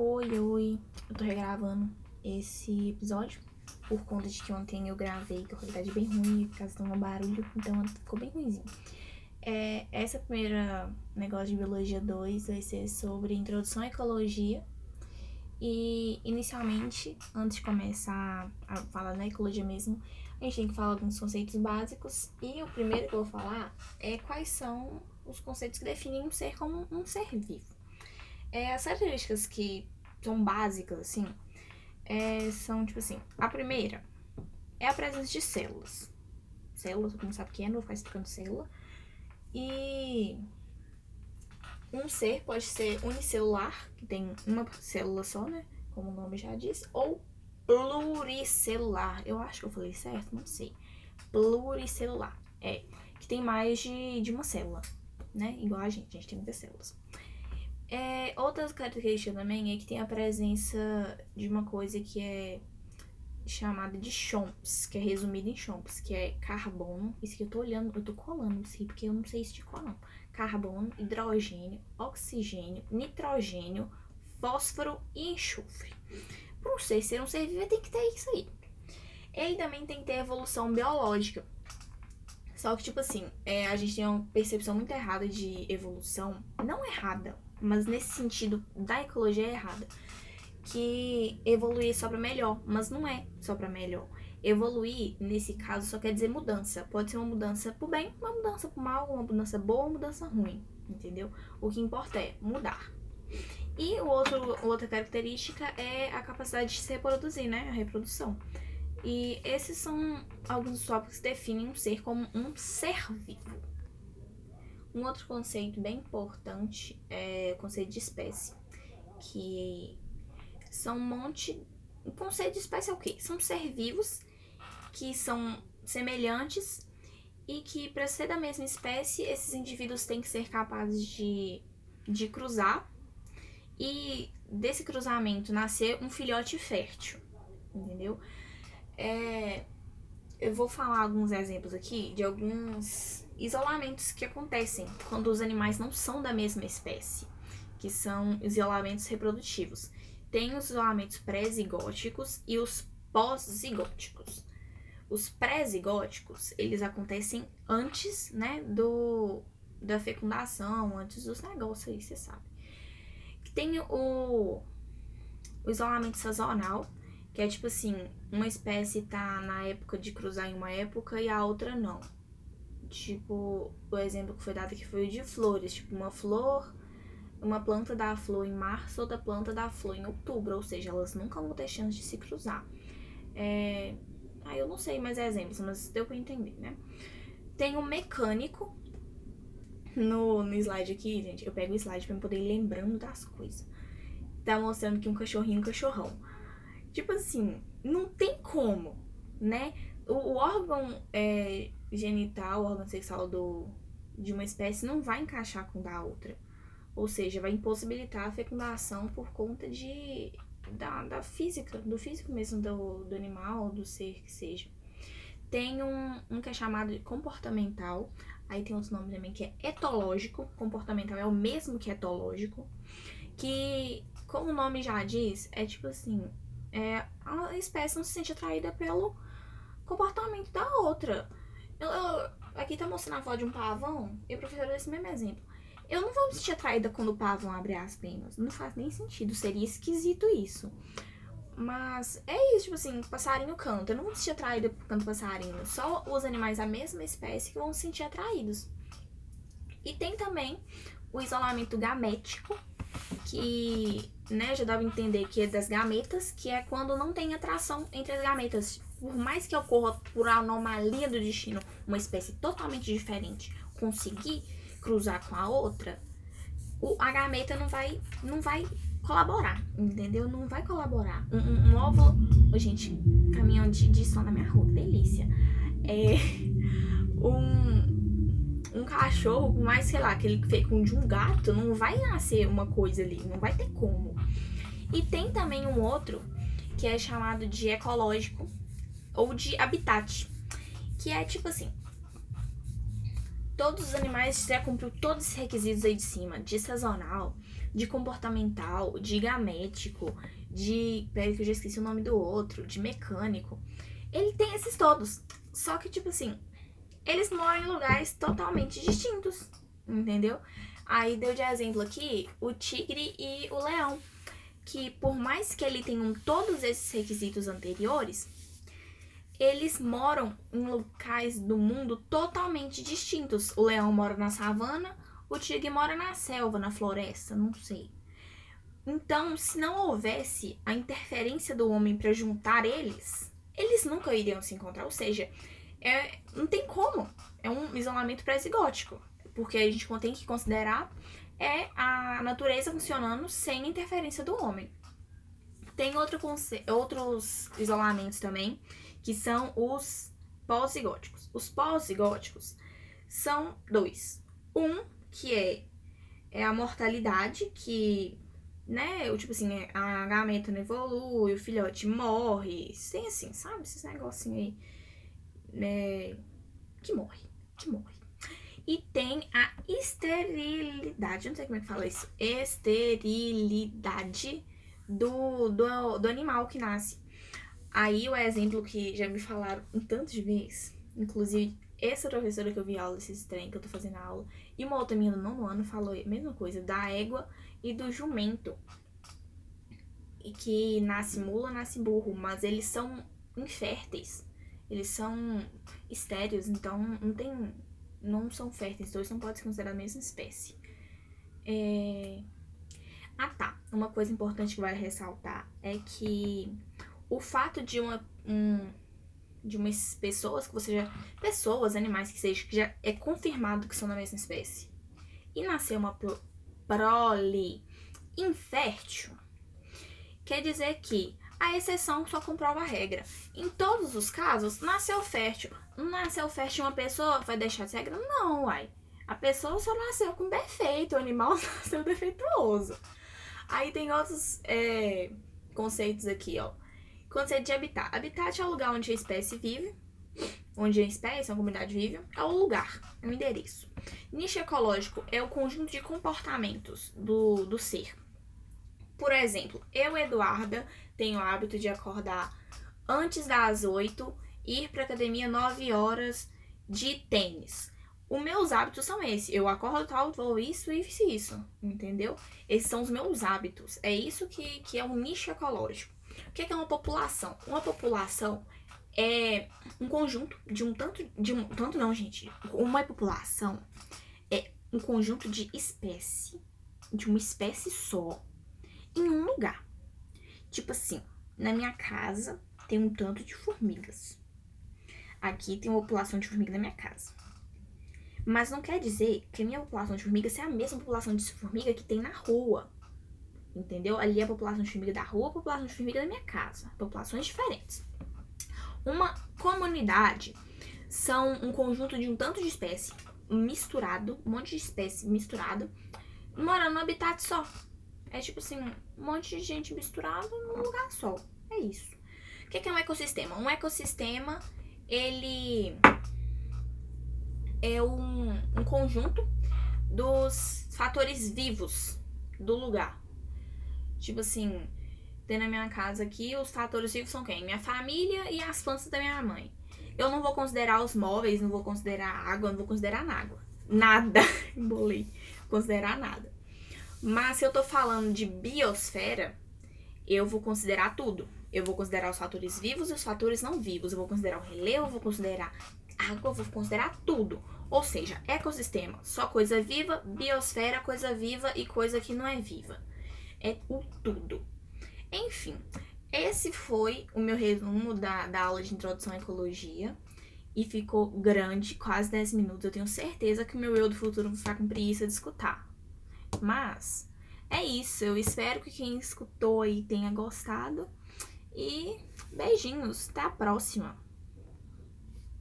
Oi, oi. Eu tô regravando esse episódio por conta de que ontem eu gravei com a qualidade bem ruim, por causa de um barulho, então ficou bem ruimzinho. É, essa primeira negócio de Biologia 2 vai ser sobre Introdução à Ecologia. E, inicialmente, antes de começar a falar na ecologia mesmo, a gente tem que falar alguns conceitos básicos. E o primeiro que eu vou falar é quais são os conceitos que definem um ser como um ser vivo. É, as características que são básicas, assim, é, são tipo assim: a primeira é a presença de células. Células, todo mundo sabe que é, não vou ficar explicando célula. E um ser pode ser unicelular, que tem uma célula só, né? Como o nome já diz, ou pluricelular. Eu acho que eu falei certo, não sei. Pluricelular. É, que tem mais de, de uma célula, né? Igual a gente, a gente tem muitas células. É, outras características também é que tem a presença de uma coisa que é chamada de chomps, que é resumida em chomps, que é carbono. Isso que eu tô olhando, eu tô colando isso porque eu não sei se cor não. Carbono, hidrogênio, oxigênio, nitrogênio, fósforo e enxofre. Para um ser ser um ser vivo, tem que ter isso aí. Ele também tem que ter evolução biológica. Só que, tipo assim, é, a gente tem uma percepção muito errada de evolução. Não errada, mas nesse sentido da ecologia é errada. Que evoluir é só para melhor, mas não é só para melhor. Evoluir, nesse caso, só quer dizer mudança. Pode ser uma mudança pro bem, uma mudança pro mal, uma mudança boa, uma mudança ruim, entendeu? O que importa é mudar. E o outro, outra característica é a capacidade de se reproduzir, né? A reprodução. E esses são alguns tópicos que definem um ser como um ser vivo. Um outro conceito bem importante é o conceito de espécie, que são um monte. O conceito de espécie é o quê? São ser vivos que são semelhantes e que, para ser da mesma espécie, esses indivíduos têm que ser capazes de, de cruzar e desse cruzamento nascer um filhote fértil, entendeu? É, eu vou falar alguns exemplos aqui de alguns isolamentos que acontecem quando os animais não são da mesma espécie, que são isolamentos reprodutivos. Tem os isolamentos pré-zigóticos e os pós-zigóticos. Os pré-zigóticos, eles acontecem antes, né, do da fecundação, antes dos negócios aí, você sabe. Tem o, o isolamento sazonal, que é tipo assim, uma espécie tá na época de cruzar em uma época e a outra não. Tipo, o exemplo que foi dado aqui foi o de flores. Tipo, uma flor, uma planta dá flor em março, outra planta dá flor em outubro. Ou seja, elas nunca vão ter chance de se cruzar. É... Ah, eu não sei mais exemplos, mas deu pra entender, né? Tem o um mecânico. No, no slide aqui, gente, eu pego o slide pra eu poder ir lembrando das coisas. Tá mostrando que um cachorrinho um cachorrão. Tipo assim, não tem como, né? O, o órgão é, genital, órgão sexual do, de uma espécie não vai encaixar com o da outra. Ou seja, vai impossibilitar a fecundação por conta de, da, da física, do físico mesmo do, do animal, do ser que seja. Tem um, um que é chamado de comportamental, aí tem outro nome também que é etológico. Comportamental é o mesmo que etológico, que, como o nome já diz, é tipo assim, é, a espécie não se sente atraída pelo comportamento da outra. Eu, eu, aqui tá mostrando a foto de um pavão, e o professor deu esse mesmo exemplo. Eu não vou me sentir atraída quando o pavão abre as penas. Não faz nem sentido. Seria esquisito isso. Mas é isso, tipo assim, passarinho canta. Eu não vou me sentir atraída por canto passarinho. Só os animais da mesma espécie que vão se sentir atraídos. E tem também o isolamento gamético, que né, já pra entender que é das gametas, que é quando não tem atração entre as gametas por mais que ocorra por anomalia do destino uma espécie totalmente diferente conseguir cruzar com a outra, o, a gameta não vai, não vai colaborar, entendeu? Não vai colaborar. Um, um, um óvulo. Oh, gente, caminhão de, de som na minha rua, delícia. É. Um, um cachorro, por mais, sei lá, que ele fecunde um gato, não vai nascer uma coisa ali, não vai ter como. E tem também um outro que é chamado de ecológico, ou de habitat, que é tipo assim, todos os animais já cumpriu todos esses requisitos aí de cima, de sazonal, de comportamental, de gamético, de. Peraí que eu já esqueci o nome do outro, de mecânico. Ele tem esses todos. Só que, tipo assim, eles moram em lugares totalmente distintos. Entendeu? Aí deu de exemplo aqui o tigre e o leão. Que por mais que ele tenham todos esses requisitos anteriores, eles moram em locais do mundo totalmente distintos. O leão mora na savana, o tigre mora na selva, na floresta, não sei. Então, se não houvesse a interferência do homem para juntar eles, eles nunca iriam se encontrar. Ou seja, é, não tem como. É um isolamento pré-zigótico. Porque a gente tem que considerar é a natureza funcionando sem interferência do homem. Tem outro outros isolamentos também, que são os pós-zigóticos. Os pós-zigóticos são dois. Um, que é, é a mortalidade, que, né, tipo assim, é, a gameta não evolui, o filhote morre, tem assim, sabe? Esses negocinhos aí, né, que morre, que morre. E tem a esterilidade, não sei como é que fala isso, esterilidade do, do, do animal que nasce. Aí o exemplo que já me falaram um tanto de vezes, inclusive essa professora que eu vi aula desses trem que eu tô fazendo aula, e uma outra minha do nono ano falou a mesma coisa, da égua e do jumento. E que nasce mula, nasce burro, mas eles são inférteis. Eles são estéreos, então não tem. não são férteis, dois não podem se considerar a mesma espécie. É... Ah tá, uma coisa importante que vai ressaltar é que o fato de uma. Um, de umas pessoas que você já. Pessoas, animais que seja, que já é confirmado que são da mesma espécie. E nascer uma pro, prole infértil, quer dizer que a exceção só comprova a regra. Em todos os casos, nasceu fértil. Nasceu fértil uma pessoa vai deixar de regra? Não, uai. A pessoa só nasceu com defeito, o animal nasceu defeituoso. Aí tem outros é, conceitos aqui, ó. Conceito de habitat. Habitat é o lugar onde a espécie vive, onde a espécie, a comunidade vive, é o lugar, é o endereço. Nicho ecológico é o conjunto de comportamentos do, do ser. Por exemplo, eu, Eduarda, tenho o hábito de acordar antes das 8, ir para academia 9 horas de tênis. Os meus hábitos são esses. Eu acordo tal, vou isso, isso e isso. Entendeu? Esses são os meus hábitos. É isso que, que é um nicho ecológico. O que é uma população? Uma população é um conjunto de um tanto de um tanto não, gente. Uma população é um conjunto de espécie de uma espécie só em um lugar. Tipo assim, na minha casa tem um tanto de formigas. Aqui tem uma população de formiga na minha casa. Mas não quer dizer que a minha população de formigas é a mesma população de formiga que tem na rua. Entendeu? Ali é a população de formiga da rua, a população de formiga da minha casa. Populações diferentes. Uma comunidade são um conjunto de um tanto de espécie misturado, um monte de espécie misturado, morando num habitat só. É tipo assim, um monte de gente misturada num lugar só. É isso. O que é um ecossistema? Um ecossistema, ele é um, um conjunto dos fatores vivos do lugar. Tipo assim, tem na minha casa aqui, os fatores vivos são quem? Minha família e as plantas da minha mãe. Eu não vou considerar os móveis, não vou considerar água, não vou considerar nada. Nada. Embolei. Considerar nada. Mas se eu tô falando de biosfera, eu vou considerar tudo. Eu vou considerar os fatores vivos e os fatores não vivos. Eu vou considerar o relevo, eu vou considerar água, vou considerar tudo. Ou seja, ecossistema, só coisa viva, biosfera, coisa viva e coisa que não é viva é o tudo. Enfim, esse foi o meu resumo da, da aula de introdução à ecologia. E ficou grande, quase 10 minutos. Eu tenho certeza que o meu eu do futuro vai com preguiça de escutar. Mas é isso. Eu espero que quem escutou aí tenha gostado. E beijinhos. Até a próxima.